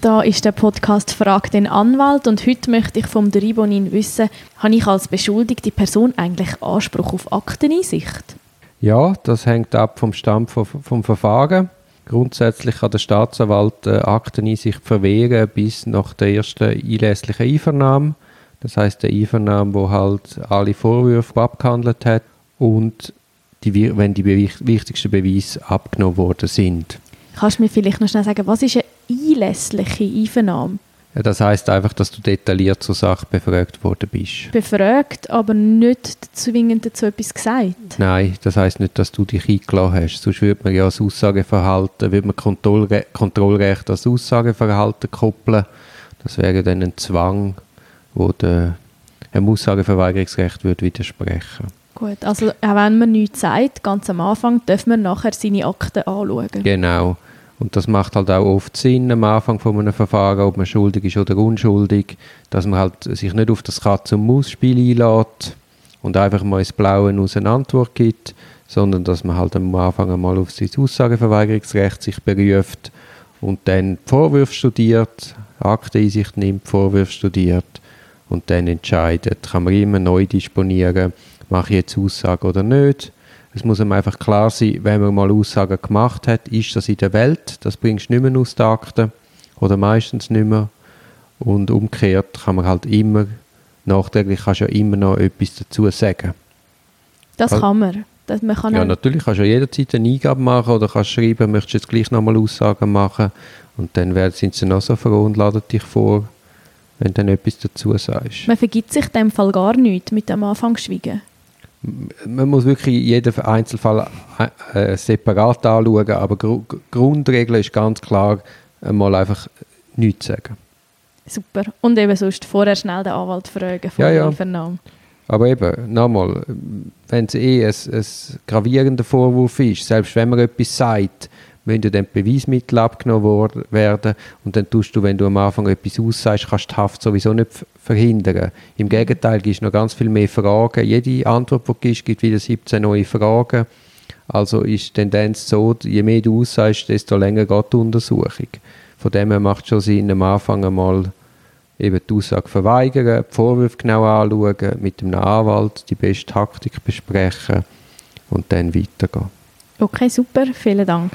Da ist der Podcast «Frag den Anwalt» und heute möchte ich vom Ribonin wissen, habe ich als beschuldigte Person eigentlich Anspruch auf Akteneinsicht? Ja, das hängt ab vom Stand vom, vom Verfahren. Grundsätzlich kann der Staatsanwalt äh, Akteneinsicht verwehren bis nach der ersten einlässlichen Einvernahme. Das heißt der Einvernahme, wo halt alle Vorwürfe abgehandelt hat und die, wenn die wichtigsten Beweise abgenommen worden sind. Kannst du mir vielleicht noch schnell sagen, was ist eine einlässliche Einvernahme? Ja, das heißt einfach, dass du detailliert zur Sache befragt worden bist. Befragt, aber nicht zwingend dazu etwas gesagt? Nein, das heißt nicht, dass du dich eingeladen hast. Sonst würde man ja das Aussageverhalten, würde man Kontrollre Kontrollrecht als Aussageverhalten koppeln. Das wäre dann ein Zwang, wo der, einem Aussageverweigerungsrecht würde widersprechen Gut, also auch wenn man nichts sagt, ganz am Anfang, darf man nachher seine Akten anschauen. Genau. Und das macht halt auch oft Sinn am Anfang von einem Verfahren, ob man schuldig ist oder unschuldig, dass man halt sich nicht auf das Katz- und Maus-Spiel einlädt und einfach mal ins Blaue aus eine Antwort gibt, sondern dass man halt am Anfang einmal auf sein Aussageverweigerungsrecht sich beruft und dann Vorwürfe studiert, Akteneinsicht nimmt, Vorwürfe studiert und dann entscheidet. Kann man immer neu disponieren, mache ich jetzt Aussage oder nicht es muss einem einfach klar sein, wenn man mal Aussagen gemacht hat, ist das in der Welt, das bringst du nicht mehr aus den Akten oder meistens nicht mehr. Und umgekehrt kann man halt immer, nachträglich kannst du ja immer noch etwas dazu sagen. Das also, kann man. Das, man kann ja, natürlich kannst du ja jederzeit eine Eingabe machen oder kannst schreiben, möchtest du jetzt gleich nochmal Aussagen machen und dann werden, sind sie noch so froh und laden dich vor, wenn du dann etwas dazu sagst. Man vergibt sich in dem Fall gar nichts mit dem Anfang schweigen man muss wirklich jeden Einzelfall äh, äh, separat anschauen, aber Gru Grundregel ist ganz klar, mal einfach nichts sagen. Super. Und eben sonst vorher schnell den Anwalt fragen vor ja, ja. Aber eben, nochmal, wenn es eh ein, ein gravierender Vorwurf ist, selbst wenn man etwas sagt, müssen dann Beweismittel abgenommen werden und dann tust du, wenn du am Anfang etwas aussagst, kannst die Haft sowieso nicht verhindern. Im Gegenteil, gibt es noch ganz viel mehr Fragen. Jede Antwort, die du gibst, gibt wieder 17 neue Fragen. Also ist die Tendenz so, je mehr du aussagst, desto länger geht die Untersuchung. Von dem her macht es schon Sinn, am Anfang einmal eben die Aussage verweigern, die Vorwürfe genau anschauen, mit dem Anwalt die beste Taktik besprechen und dann weitergehen. Okay, super, vielen Dank.